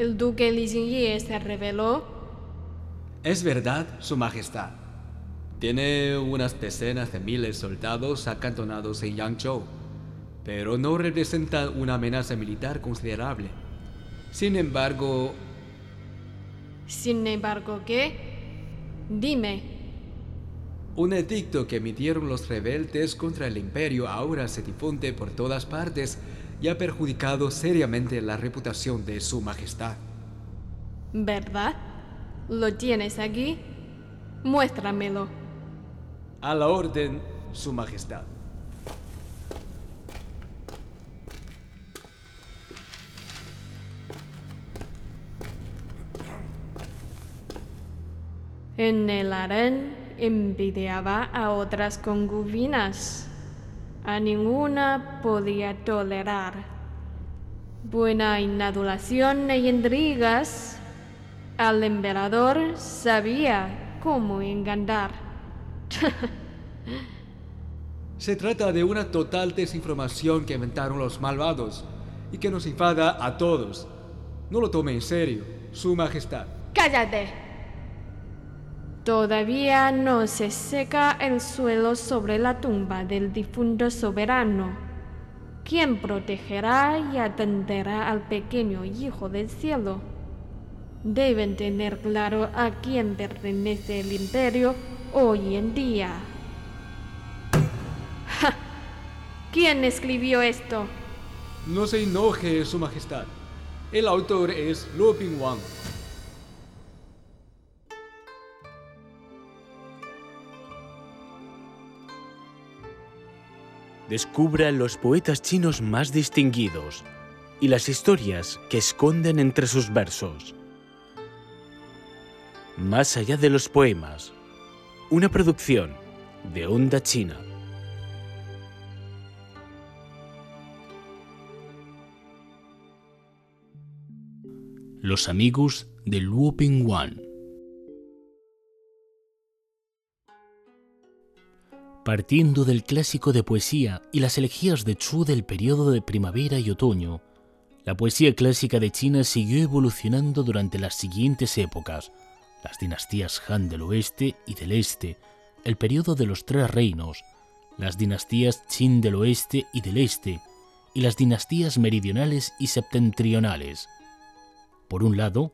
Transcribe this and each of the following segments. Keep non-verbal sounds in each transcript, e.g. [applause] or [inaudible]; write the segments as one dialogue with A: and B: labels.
A: el duque Li Jingye se rebeló.
B: Es verdad, Su Majestad. Tiene unas decenas de miles de soldados acantonados en Yangzhou, pero no representa una amenaza militar considerable. Sin embargo,
A: Sin embargo, ¿qué? Dime,
B: un edicto que emitieron los rebeldes contra el imperio ahora se difunde por todas partes y ha perjudicado seriamente la reputación de Su Majestad.
A: ¿verdad? ¿Lo tienes aquí? Muéstramelo.
B: A la orden, Su Majestad.
A: En el harén envidiaba a otras concubinas. A ninguna podía tolerar. Buena inadulación e intrigas. Al emperador sabía cómo engañar. [laughs]
B: Se trata de una total desinformación que inventaron los malvados y que nos enfada a todos. No lo tome en serio, Su Majestad.
A: ¡Cállate! Todavía no se seca el suelo sobre la tumba del difunto soberano. ¿Quién protegerá y atenderá al pequeño hijo del cielo? Deben tener claro a quién pertenece el imperio hoy en día. ¡Ja! ¿Quién escribió esto?
B: No se enoje, Su Majestad. El autor es Luo Pingwang.
C: Descubra los poetas chinos más distinguidos y las historias que esconden entre sus versos. Más allá de los poemas, una producción de Onda China. Los amigos de Luo Pingwan. Partiendo del clásico de poesía y las elegías de Chu del periodo de primavera y otoño, la poesía clásica de China siguió evolucionando durante las siguientes épocas, las dinastías Han del oeste y del este, el periodo de los tres reinos, las dinastías Qin del oeste y del este, y las dinastías meridionales y septentrionales. Por un lado,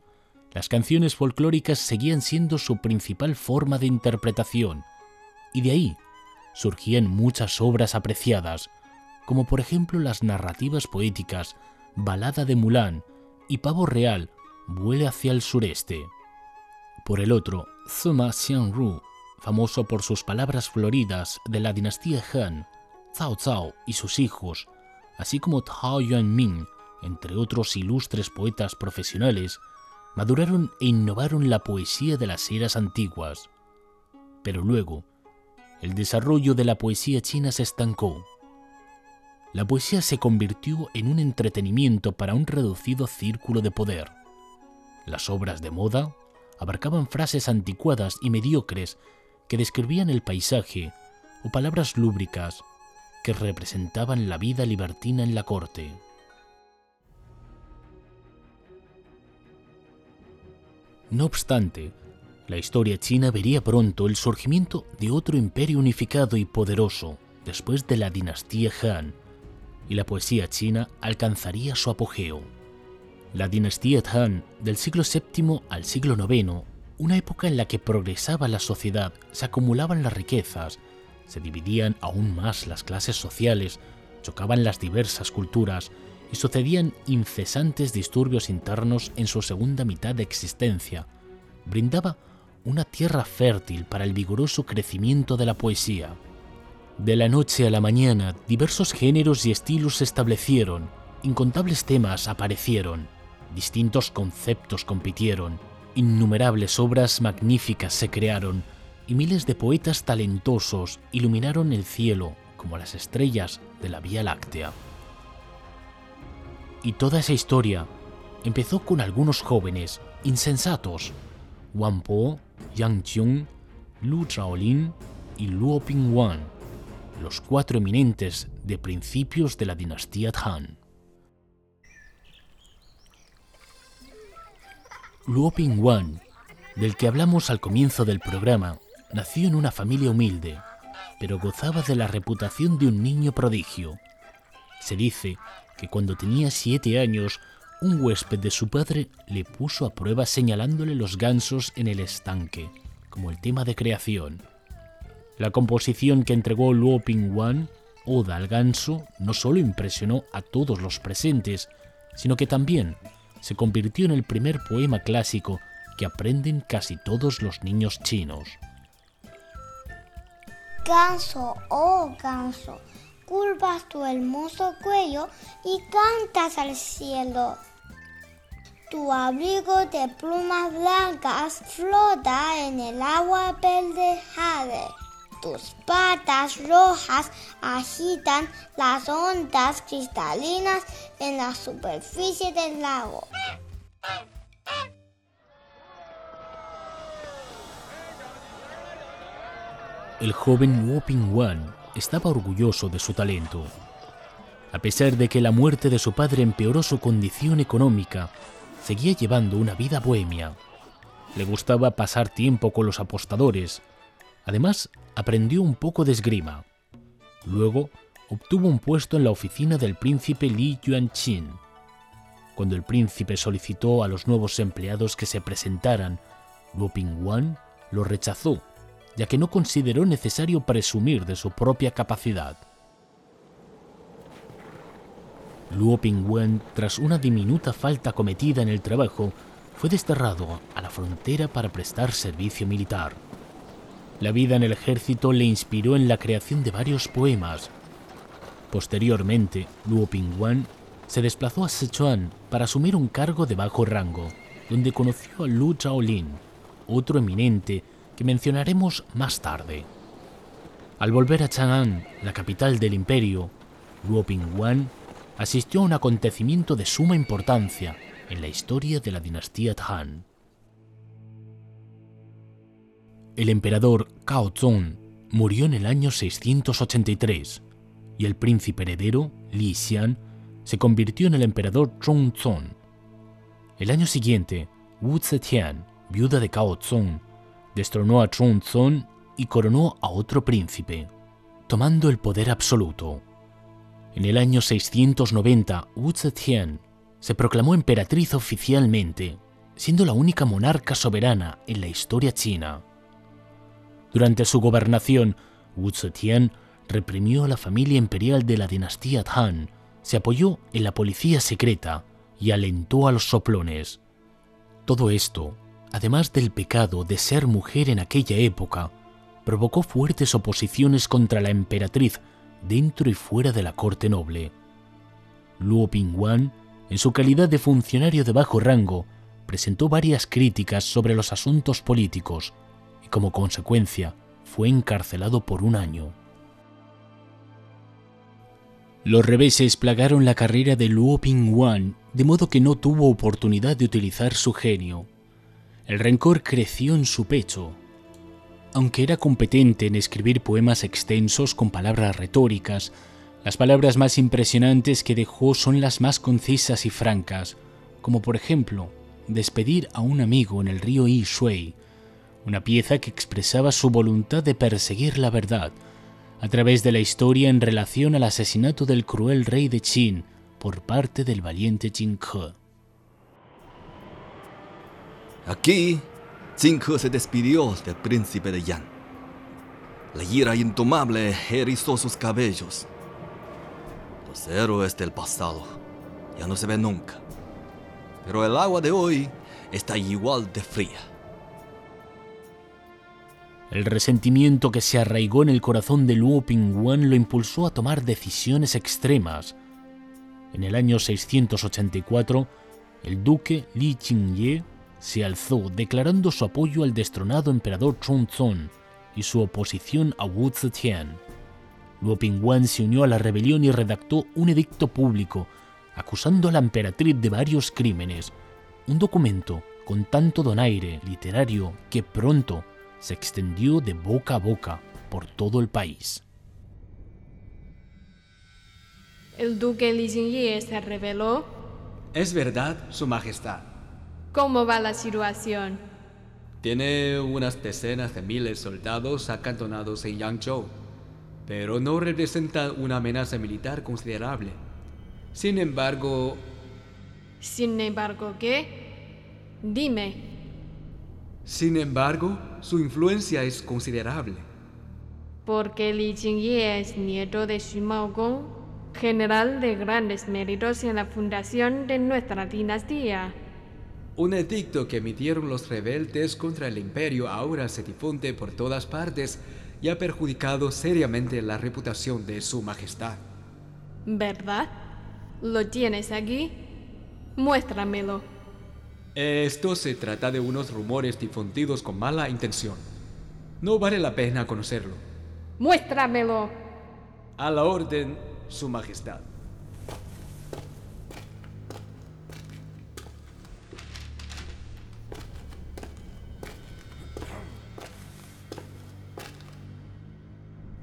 C: las canciones folclóricas seguían siendo su principal forma de interpretación, y de ahí surgían muchas obras apreciadas, como por ejemplo las narrativas poéticas Balada de Mulan y Pavo Real, Vuele hacia el sureste. Por el otro, Sima Xianru, famoso por sus palabras floridas de la dinastía Han, Cao Cao y sus hijos, así como Tao Yuanming, entre otros ilustres poetas profesionales, maduraron e innovaron la poesía de las eras antiguas. Pero luego, el desarrollo de la poesía china se estancó. La poesía se convirtió en un entretenimiento para un reducido círculo de poder. Las obras de moda abarcaban frases anticuadas y mediocres que describían el paisaje o palabras lúbricas que representaban la vida libertina en la corte. No obstante, la historia china vería pronto el surgimiento de otro imperio unificado y poderoso después de la dinastía Han, y la poesía china alcanzaría su apogeo. La dinastía Han del siglo VII al siglo IX, una época en la que progresaba la sociedad, se acumulaban las riquezas, se dividían aún más las clases sociales, chocaban las diversas culturas y sucedían incesantes disturbios internos en su segunda mitad de existencia, brindaba una tierra fértil para el vigoroso crecimiento de la poesía. De la noche a la mañana, diversos géneros y estilos se establecieron, incontables temas aparecieron, distintos conceptos compitieron, innumerables obras magníficas se crearon y miles de poetas talentosos iluminaron el cielo como las estrellas de la Vía Láctea. Y toda esa historia empezó con algunos jóvenes insensatos, Wang Po, Yang Qiong, Lu Zhaolin y Luo Pingwan, los cuatro eminentes de principios de la dinastía Han. Luo Pingwan, del que hablamos al comienzo del programa, nació en una familia humilde, pero gozaba de la reputación de un niño prodigio. Se dice que cuando tenía siete años, un huésped de su padre le puso a prueba señalándole los gansos en el estanque, como el tema de creación. La composición que entregó Luo Pingwan, Oda al ganso, no solo impresionó a todos los presentes, sino que también se convirtió en el primer poema clásico que aprenden casi todos los niños chinos.
D: Ganso, oh ganso, curvas tu hermoso cuello y cantas al cielo. Tu abrigo de plumas blancas flota en el agua verde jade. Tus patas rojas agitan las ondas cristalinas en la superficie del lago.
C: El joven Luo Pingwan estaba orgulloso de su talento. A pesar de que la muerte de su padre empeoró su condición económica, seguía llevando una vida bohemia. Le gustaba pasar tiempo con los apostadores. Además, aprendió un poco de esgrima. Luego, obtuvo un puesto en la oficina del príncipe Li Yuanqin. Cuando el príncipe solicitó a los nuevos empleados que se presentaran, Luo Pingwan lo rechazó ya que no consideró necesario presumir de su propia capacidad. Luo Pingwen, tras una diminuta falta cometida en el trabajo, fue desterrado a la frontera para prestar servicio militar. La vida en el ejército le inspiró en la creación de varios poemas. Posteriormente, Luo Pingwen se desplazó a Sichuan para asumir un cargo de bajo rango, donde conoció a Lu Zhaolin, otro eminente que mencionaremos más tarde. Al volver a Chang'an, la capital del imperio, Luo Pingwan asistió a un acontecimiento de suma importancia en la historia de la dinastía Han. El emperador Cao Zong murió en el año 683 y el príncipe heredero, Li Xian, se convirtió en el emperador Zhongzong. El año siguiente, Wu Zetian, viuda de Cao Zong, destronó a Zong y coronó a otro príncipe, tomando el poder absoluto. En el año 690, Wu Zetian se proclamó emperatriz oficialmente, siendo la única monarca soberana en la historia china. Durante su gobernación, Wu Zetian reprimió a la familia imperial de la dinastía Han, se apoyó en la policía secreta y alentó a los soplones. Todo esto además del pecado de ser mujer en aquella época, provocó fuertes oposiciones contra la emperatriz dentro y fuera de la corte noble. Luo Pingwan, en su calidad de funcionario de bajo rango, presentó varias críticas sobre los asuntos políticos y como consecuencia fue encarcelado por un año. Los reveses plagaron la carrera de Luo Pingwan, de modo que no tuvo oportunidad de utilizar su genio el rencor creció en su pecho. Aunque era competente en escribir poemas extensos con palabras retóricas, las palabras más impresionantes que dejó son las más concisas y francas, como por ejemplo, despedir a un amigo en el río Yi Shui, una pieza que expresaba su voluntad de perseguir la verdad, a través de la historia en relación al asesinato del cruel rey de Qin por parte del valiente Jin Ke.
E: Aquí, He se despidió del príncipe de Yan. La ira intomable erizó sus cabellos. Los héroes del pasado ya no se ven nunca. Pero el agua de hoy está igual de fría.
C: El resentimiento que se arraigó en el corazón de Luo Pingwan lo impulsó a tomar decisiones extremas. En el año 684, el duque Li Qingye se alzó declarando su apoyo al destronado emperador Chongzong y su oposición a Wu Zetian. Luo Pingwan se unió a la rebelión y redactó un edicto público acusando a la emperatriz de varios crímenes, un documento con tanto donaire literario que pronto se extendió de boca a boca por todo el país.
A: El duque Li se rebeló.
B: Es verdad, Su Majestad.
A: ¿Cómo va la situación?
B: Tiene unas decenas de miles de soldados acantonados en Yangzhou, pero no representa una amenaza militar considerable. Sin embargo,
A: Sin embargo, ¿qué? Dime,
B: sin embargo, su influencia es considerable.
A: porque Li Jingye es nieto de Xu Maogong, general de grandes méritos en la fundación de nuestra dinastía.
B: Un edicto que emitieron los rebeldes contra el imperio ahora se difunde por todas partes y ha perjudicado seriamente la reputación de su majestad.
A: ¿Verdad? ¿Lo tienes aquí? Muéstramelo.
B: Esto se trata de unos rumores difundidos con mala intención. No vale la pena conocerlo.
A: Muéstramelo.
B: A la orden, Su Majestad.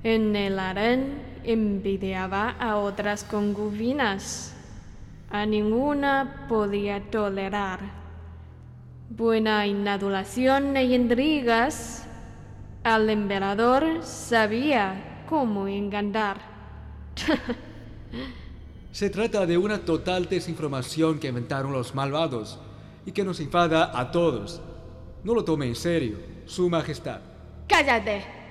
A: En el harén envidiaba a otras concubinas. A ninguna podía tolerar. Buena en adulación e intrigas, al emperador sabía cómo engañar. [laughs]
B: Se trata de una total desinformación que inventaron los malvados y que nos enfada a todos. No lo tome en serio, Su Majestad.
A: ¡Cállate!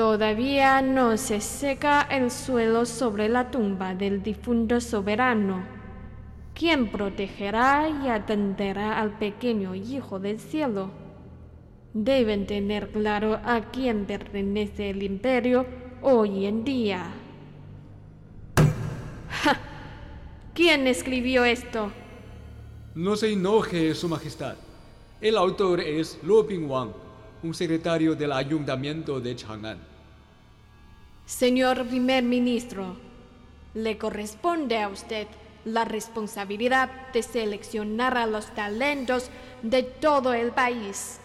A: Todavía no se seca el suelo sobre la tumba del difunto soberano. ¿Quién protegerá y atenderá al pequeño hijo del cielo? Deben tener claro a quién pertenece el imperio hoy en día. ¿Quién escribió esto?
B: No se enoje, Su Majestad. El autor es Luo Bingwang, un secretario del ayuntamiento de Chang'an.
A: Señor primer ministro, le corresponde a usted la responsabilidad de seleccionar a los talentos de todo el país.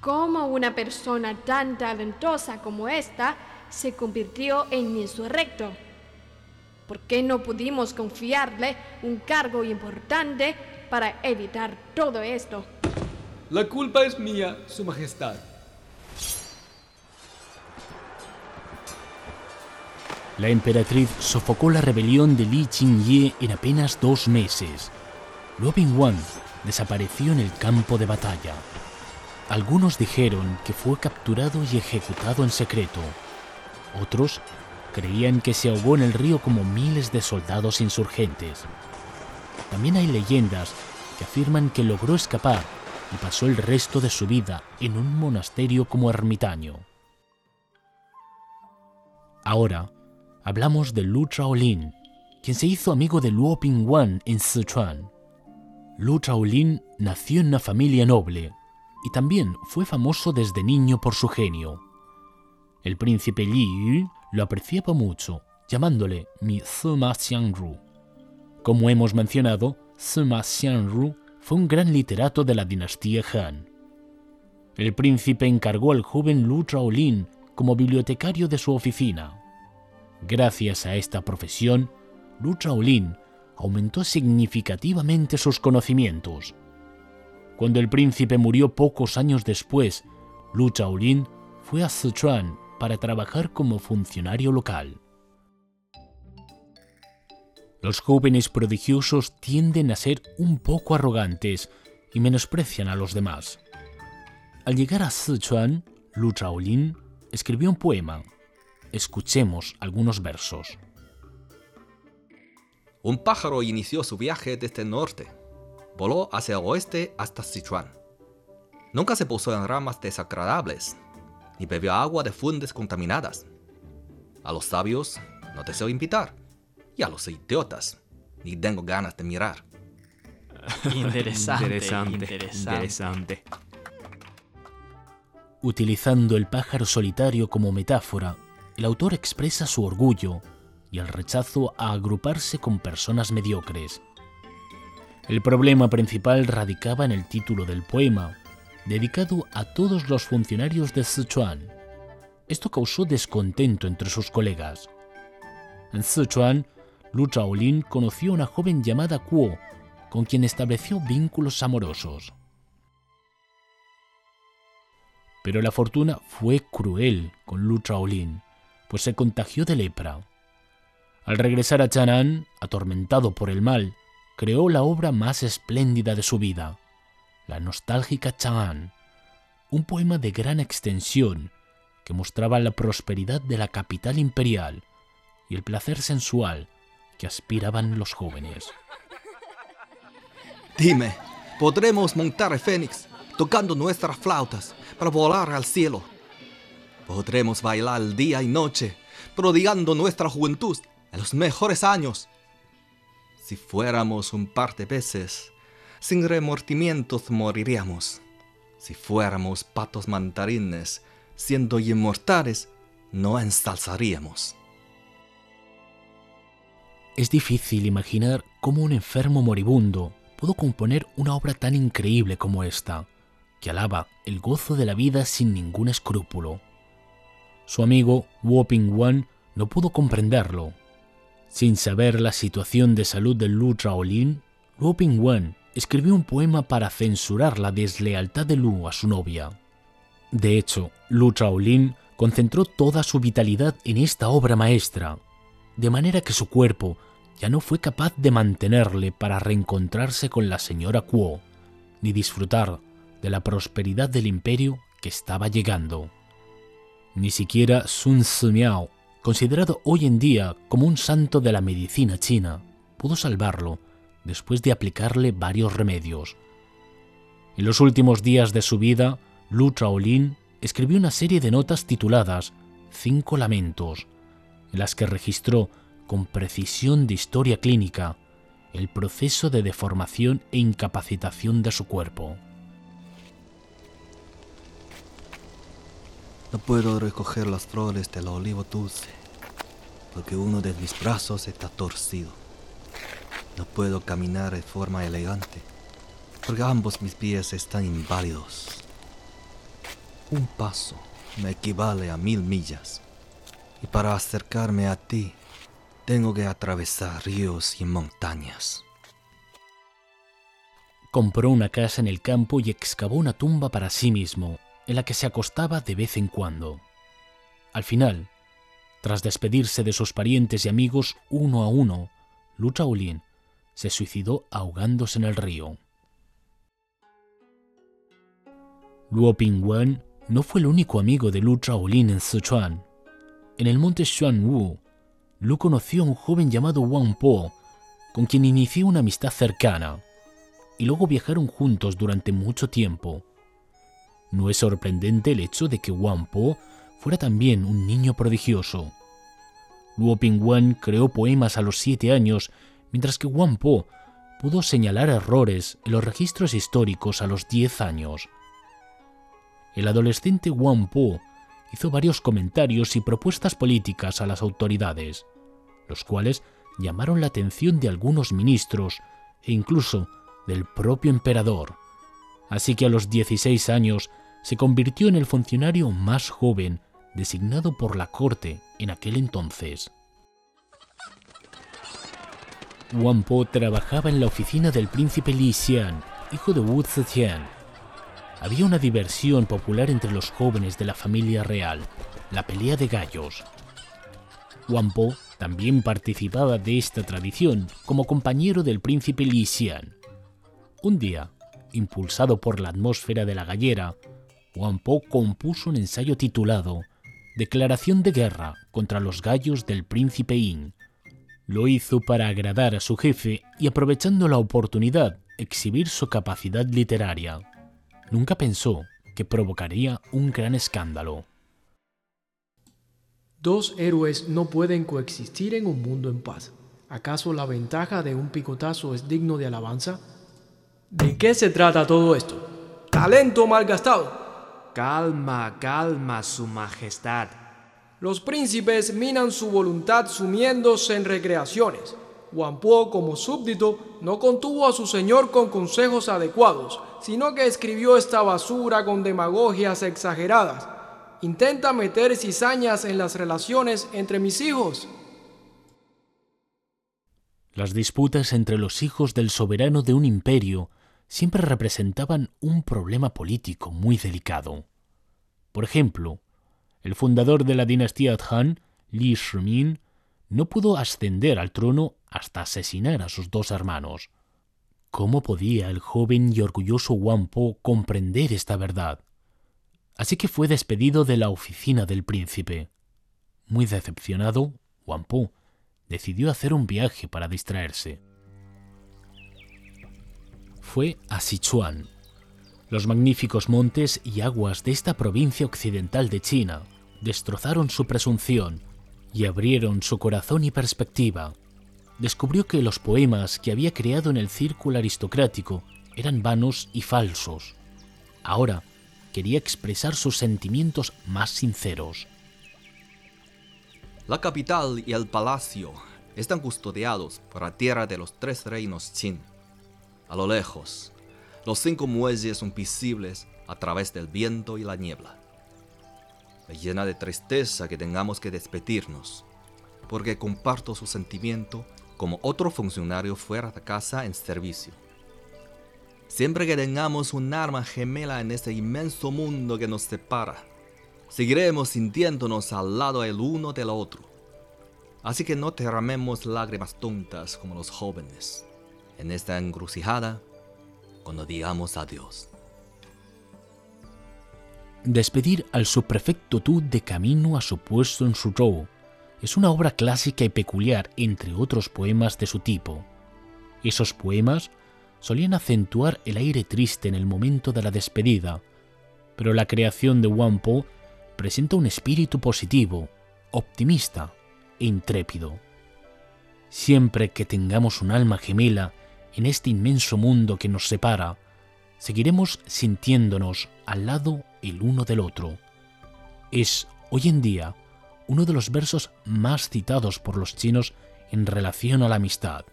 A: ¿Cómo una persona tan talentosa como esta se convirtió en insurrecto? ¿Por qué no pudimos confiarle un cargo importante para evitar todo esto?
B: La culpa es mía, Su Majestad.
C: La emperatriz sofocó la rebelión de Li Qingye en apenas dos meses. Luo Bingwan desapareció en el campo de batalla. Algunos dijeron que fue capturado y ejecutado en secreto. Otros creían que se ahogó en el río como miles de soldados insurgentes. También hay leyendas que afirman que logró escapar y pasó el resto de su vida en un monasterio como ermitaño. Ahora hablamos de Lu Chaolin, quien se hizo amigo de Luo Pingwan en Sichuan. Lu Chaolin nació en una familia noble y también fue famoso desde niño por su genio. El príncipe Li Yu lo apreciaba mucho, llamándole mi Sima Xiangru. Como hemos mencionado, Sima Xiangru fue un gran literato de la dinastía Han. El príncipe encargó al joven Lu Chaolin como bibliotecario de su oficina. Gracias a esta profesión, Lu Chaolin aumentó significativamente sus conocimientos. Cuando el príncipe murió pocos años después, Lu Chaolin fue a Sichuan para trabajar como funcionario local. Los jóvenes prodigiosos tienden a ser un poco arrogantes y menosprecian a los demás. Al llegar a Sichuan, Lu Chaolin escribió un poema. Escuchemos algunos versos.
E: Un pájaro inició su viaje desde el norte. Voló hacia el oeste hasta Sichuan. Nunca se posó en ramas desagradables, ni bebió agua de fuentes contaminadas. A los sabios no deseo invitar, y a los idiotas ni tengo ganas de mirar. [laughs]
F: Interesante,
G: Interesante,
F: interesante.
G: interesante.
C: Utilizando el pájaro solitario como metáfora, el autor expresa su orgullo y el rechazo a agruparse con personas mediocres. El problema principal radicaba en el título del poema, dedicado a todos los funcionarios de Sichuan. Esto causó descontento entre sus colegas. En Sichuan, Lu Chaolin conoció a una joven llamada Kuo, con quien estableció vínculos amorosos. Pero la fortuna fue cruel con Lu Traolin, pues se contagió de lepra. Al regresar a Chang'an, atormentado por el mal, creó la obra más espléndida de su vida, la nostálgica Chang'an, un poema de gran extensión que mostraba la prosperidad de la capital imperial y el placer sensual que aspiraban los jóvenes.
E: Dime, ¿podremos montar el fénix tocando nuestras flautas para volar al cielo? ¿Podremos bailar día y noche, prodigando nuestra juventud en los mejores años? Si fuéramos un par de peces, sin remordimientos moriríamos. Si fuéramos patos mandarines, siendo inmortales, no ensalzaríamos.
C: Es difícil imaginar cómo un enfermo moribundo pudo componer una obra tan increíble como esta, que alaba el gozo de la vida sin ningún escrúpulo. Su amigo Wu Ping-wan no pudo comprenderlo. Sin saber la situación de salud de Lu Traolin, Wu Ping-wan escribió un poema para censurar la deslealtad de Lu a su novia. De hecho, Lu Traolin concentró toda su vitalidad en esta obra maestra, de manera que su cuerpo ya no fue capaz de mantenerle para reencontrarse con la señora Kuo, ni disfrutar de la prosperidad del imperio que estaba llegando. Ni siquiera Sun Miao, considerado hoy en día como un santo de la medicina china, pudo salvarlo después de aplicarle varios remedios. En los últimos días de su vida, Lu Traolin escribió una serie de notas tituladas Cinco Lamentos, en las que registró con precisión de historia clínica el proceso de deformación e incapacitación de su cuerpo.
E: No puedo recoger las flores del olivo dulce, porque uno de mis brazos está torcido. No puedo caminar de forma elegante, porque ambos mis pies están inválidos. Un paso me equivale a mil millas, y para acercarme a ti tengo que atravesar ríos y montañas.
C: Compró una casa en el campo y excavó una tumba para sí mismo, en la que se acostaba de vez en cuando. Al final, tras despedirse de sus parientes y amigos uno a uno, Lu Chaolin se suicidó ahogándose en el río. Luo Pingwen no fue el único amigo de Lu Chaolin en Sichuan. En el monte Xuanwu, Lu conoció a un joven llamado Wang Po, con quien inició una amistad cercana, y luego viajaron juntos durante mucho tiempo. No es sorprendente el hecho de que Wang Po fuera también un niño prodigioso. Luo Pingwen creó poemas a los siete años, mientras que Wang Po pudo señalar errores en los registros históricos a los diez años. El adolescente Wang Po hizo varios comentarios y propuestas políticas a las autoridades, los cuales llamaron la atención de algunos ministros e incluso del propio emperador. Así que a los 16 años se convirtió en el funcionario más joven designado por la corte en aquel entonces. Wang Po trabajaba en la oficina del príncipe Li Xian, hijo de Wu Zetian, había una diversión popular entre los jóvenes de la familia real, la pelea de gallos. Wang Po también participaba de esta tradición como compañero del príncipe Li Xian. Un día, impulsado por la atmósfera de la gallera, Wang Po compuso un ensayo titulado Declaración de guerra contra los gallos del príncipe Yin. Lo hizo para agradar a su jefe y aprovechando la oportunidad exhibir su capacidad literaria nunca pensó que provocaría un gran escándalo.
G: Dos héroes no pueden coexistir en un mundo en paz. ¿Acaso la ventaja de un picotazo es digno de alabanza? ¿De qué se trata todo esto? ¡Talento malgastado!
F: Calma, calma, Su Majestad.
G: Los príncipes minan su voluntad sumiéndose en recreaciones. Po, como súbdito, no contuvo a su señor con consejos adecuados, sino que escribió esta basura con demagogias exageradas. Intenta meter cizañas en las relaciones entre mis hijos.
C: Las disputas entre los hijos del soberano de un imperio siempre representaban un problema político muy delicado. Por ejemplo, el fundador de la dinastía Han, Li Shimin, no pudo ascender al trono hasta asesinar a sus dos hermanos. ¿Cómo podía el joven y orgulloso Wang Po comprender esta verdad? Así que fue despedido de la oficina del príncipe. Muy decepcionado, Wang Po decidió hacer un viaje para distraerse. Fue a Sichuan. Los magníficos montes y aguas de esta provincia occidental de China destrozaron su presunción y abrieron su corazón y perspectiva. Descubrió que los poemas que había creado en el círculo aristocrático eran vanos y falsos. Ahora quería expresar sus sentimientos más sinceros.
E: La capital y el palacio están custodiados por la tierra de los tres reinos Qin. A lo lejos, los cinco muelles son visibles a través del viento y la niebla. Me llena de tristeza que tengamos que despedirnos, porque comparto su sentimiento como otro funcionario fuera de casa en servicio. Siempre que tengamos un arma gemela en este inmenso mundo que nos separa, seguiremos sintiéndonos al lado el uno del otro. Así que no derramemos lágrimas tontas como los jóvenes en esta encrucijada cuando digamos adiós.
C: Despedir al subprefecto Tu de camino a su puesto en Suzhou es una obra clásica y peculiar entre otros poemas de su tipo. Esos poemas solían acentuar el aire triste en el momento de la despedida, pero la creación de Wang Po presenta un espíritu positivo, optimista e intrépido. Siempre que tengamos un alma gemela en este inmenso mundo que nos separa, seguiremos sintiéndonos al lado el uno del otro. Es, hoy en día, uno de los versos más citados por los chinos en relación a la amistad.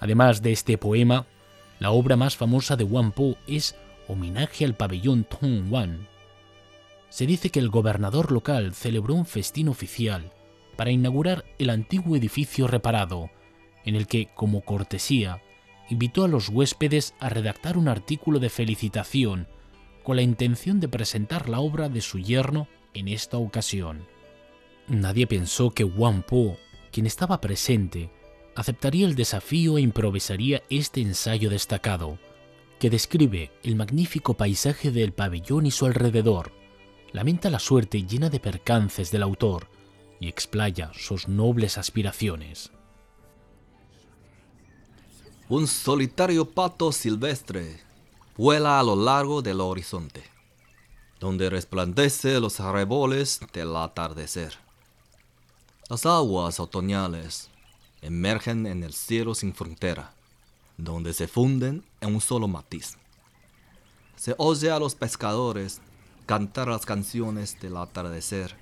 C: Además de este poema, la obra más famosa de Wang Po es Homenaje al pabellón Wan. Se dice que el gobernador local celebró un festín oficial para inaugurar el antiguo edificio reparado, en el que, como cortesía, invitó a los huéspedes a redactar un artículo de felicitación con la intención de presentar la obra de su yerno en esta ocasión. Nadie pensó que Wang Po, quien estaba presente, aceptaría el desafío e improvisaría este ensayo destacado, que describe el magnífico paisaje del pabellón y su alrededor, lamenta la suerte llena de percances del autor y explaya sus nobles aspiraciones.
E: Un solitario pato silvestre vuela a lo largo del horizonte, donde resplandece los arreboles del atardecer. Las aguas otoñales emergen en el cielo sin frontera, donde se funden en un solo matiz. Se oye a los pescadores cantar las canciones del atardecer,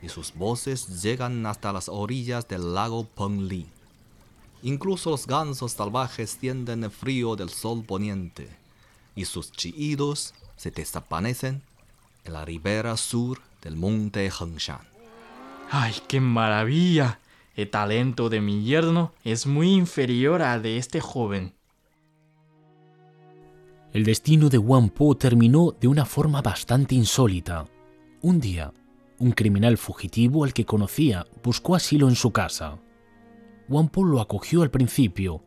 E: y sus voces llegan hasta las orillas del lago Pengli. Incluso los gansos salvajes sienten el frío del sol poniente, y sus chillidos se desaparecen en la ribera sur del monte Hengshan.
F: ¡Ay, qué maravilla! El talento de mi yerno es muy inferior al de este joven.
C: El destino de Wang Po terminó de una forma bastante insólita. Un día, un criminal fugitivo al que conocía buscó asilo en su casa. Wang Po lo acogió al principio,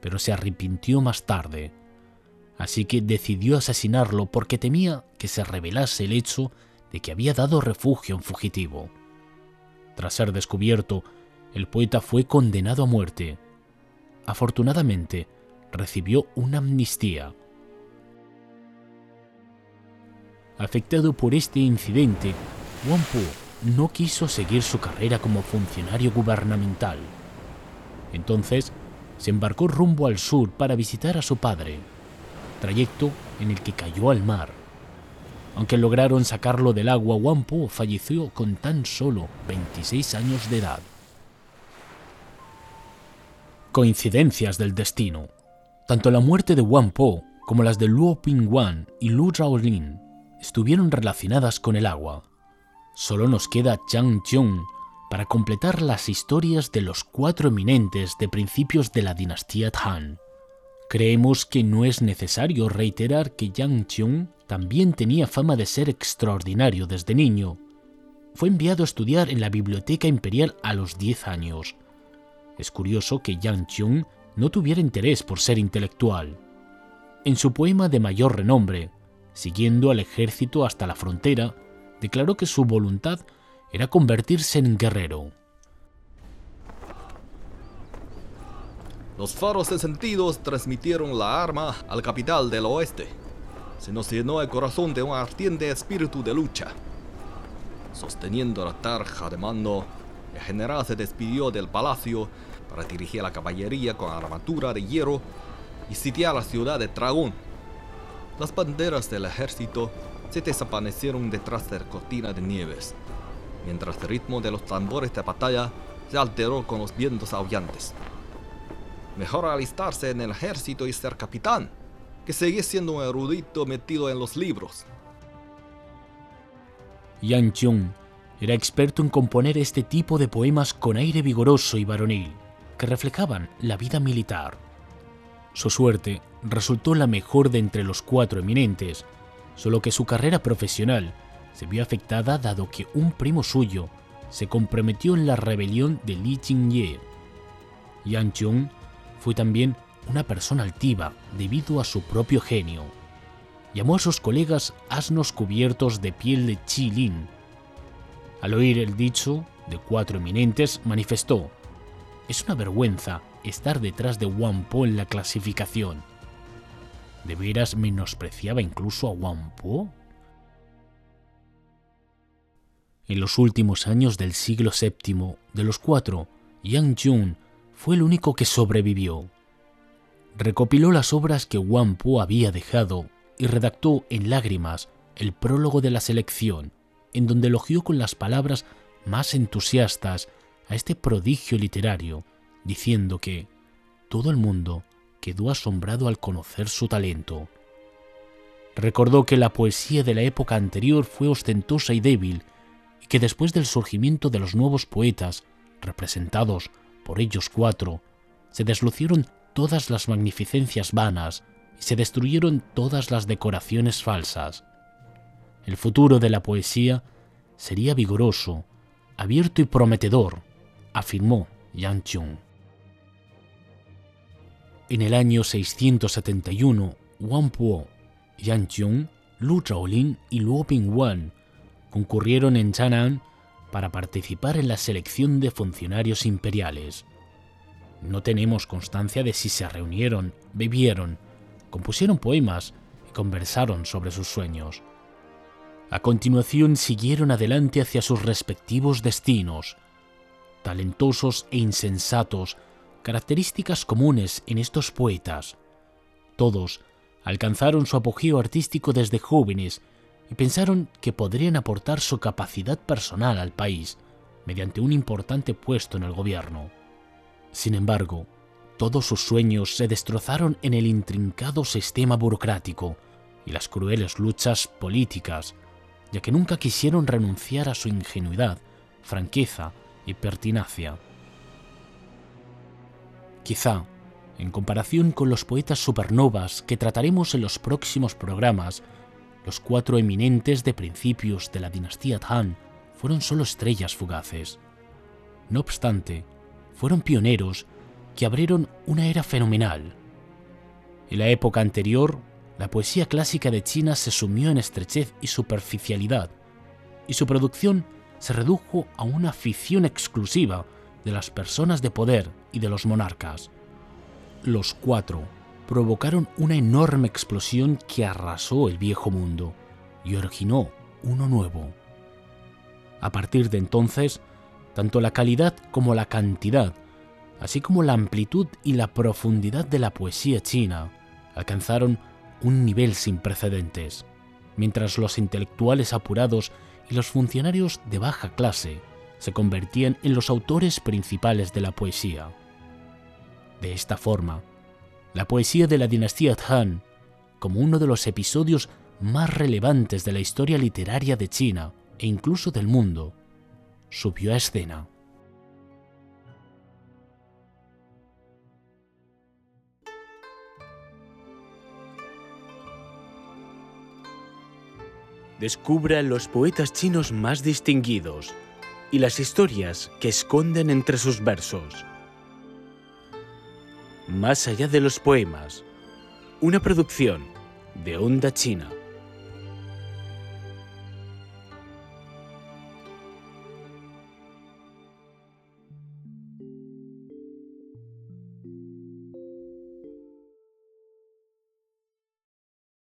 C: pero se arrepintió más tarde. Así que decidió asesinarlo porque temía que se revelase el hecho de que había dado refugio a un fugitivo. Tras ser descubierto, el poeta fue condenado a muerte. Afortunadamente, recibió una amnistía. Afectado por este incidente, Wang Po no quiso seguir su carrera como funcionario gubernamental. Entonces, se embarcó rumbo al sur para visitar a su padre, trayecto en el que cayó al mar. Aunque lograron sacarlo del agua, Wang Po falleció con tan solo 26 años de edad. Coincidencias del destino. Tanto la muerte de Wang Po como las de Luo Pingwan y Lu Zhaolin estuvieron relacionadas con el agua. Solo nos queda Chang Jiong para completar las historias de los cuatro eminentes de principios de la dinastía Han. Creemos que no es necesario reiterar que Yang Qiong también tenía fama de ser extraordinario desde niño. Fue enviado a estudiar en la Biblioteca Imperial a los 10 años. Es curioso que Yang Qiong no tuviera interés por ser intelectual. En su poema de mayor renombre, siguiendo al ejército hasta la frontera, declaró que su voluntad era convertirse en guerrero.
E: Los faros de sentidos transmitieron la arma al capital del oeste. Se nos llenó el corazón de un ardiente espíritu de lucha. Sosteniendo la tarja de mando, el general se despidió del palacio para dirigir a la caballería con armadura de hierro y sitiar la ciudad de Dragón. Las banderas del ejército se desaparecieron detrás de la cortina de nieves, mientras el ritmo de los tambores de batalla se alteró con los vientos aullantes. Mejor alistarse en el ejército y ser capitán, que seguir siendo un erudito metido en los libros.
C: Yang Chung era experto en componer este tipo de poemas con aire vigoroso y varonil, que reflejaban la vida militar. Su suerte resultó la mejor de entre los cuatro eminentes, solo que su carrera profesional se vio afectada dado que un primo suyo se comprometió en la rebelión de Li Jingye. Yang Chung fue también una persona altiva debido a su propio genio. Llamó a sus colegas asnos cubiertos de piel de chilín. Al oír el dicho de cuatro eminentes, manifestó: Es una vergüenza estar detrás de Wang Po en la clasificación. ¿De veras menospreciaba incluso a Wang Po? En los últimos años del siglo VII, de los cuatro, Yang Jun fue el único que sobrevivió. Recopiló las obras que Wang Po había dejado y redactó en lágrimas el prólogo de la selección, en donde elogió con las palabras más entusiastas a este prodigio literario, diciendo que todo el mundo quedó asombrado al conocer su talento. Recordó que la poesía de la época anterior fue ostentosa y débil, y que después del surgimiento de los nuevos poetas, representados por ellos cuatro, se deslucieron todas las magnificencias vanas y se destruyeron todas las decoraciones falsas. El futuro de la poesía sería vigoroso, abierto y prometedor, afirmó Yang Chung. En el año 671, Wang Po, Yang Chung, Lu Zhaolin y Luo Pingwan concurrieron en Chang'an para participar en la selección de funcionarios imperiales. No tenemos constancia de si se reunieron, bebieron, compusieron poemas y conversaron sobre sus sueños. A continuación siguieron adelante hacia sus respectivos destinos. Talentosos e insensatos, características comunes en estos poetas. Todos alcanzaron su apogeo artístico desde jóvenes y pensaron que podrían aportar su capacidad personal al país mediante un importante puesto en el gobierno. Sin embargo, todos sus sueños se destrozaron en el intrincado sistema burocrático y las crueles luchas políticas, ya que nunca quisieron renunciar a su ingenuidad, franqueza y pertinacia. Quizá, en comparación con los poetas supernovas que trataremos en los próximos programas, los cuatro eminentes de principios de la dinastía Han fueron solo estrellas fugaces. No obstante, fueron pioneros que abrieron una era fenomenal. En la época anterior, la poesía clásica de China se sumió en estrechez y superficialidad, y su producción se redujo a una afición exclusiva de las personas de poder y de los monarcas. Los cuatro provocaron una enorme explosión que arrasó el viejo mundo y originó uno nuevo. A partir de entonces, tanto la calidad como la cantidad, así como la amplitud y la profundidad de la poesía china, alcanzaron un nivel sin precedentes, mientras los intelectuales apurados y los funcionarios de baja clase se convertían en los autores principales de la poesía. De esta forma, la poesía de la dinastía Han como uno de los episodios más relevantes de la historia literaria de China e incluso del mundo, subió a escena. Descubra los poetas chinos más distinguidos y las historias que esconden entre sus versos. Más allá de los poemas, una producción de Onda China.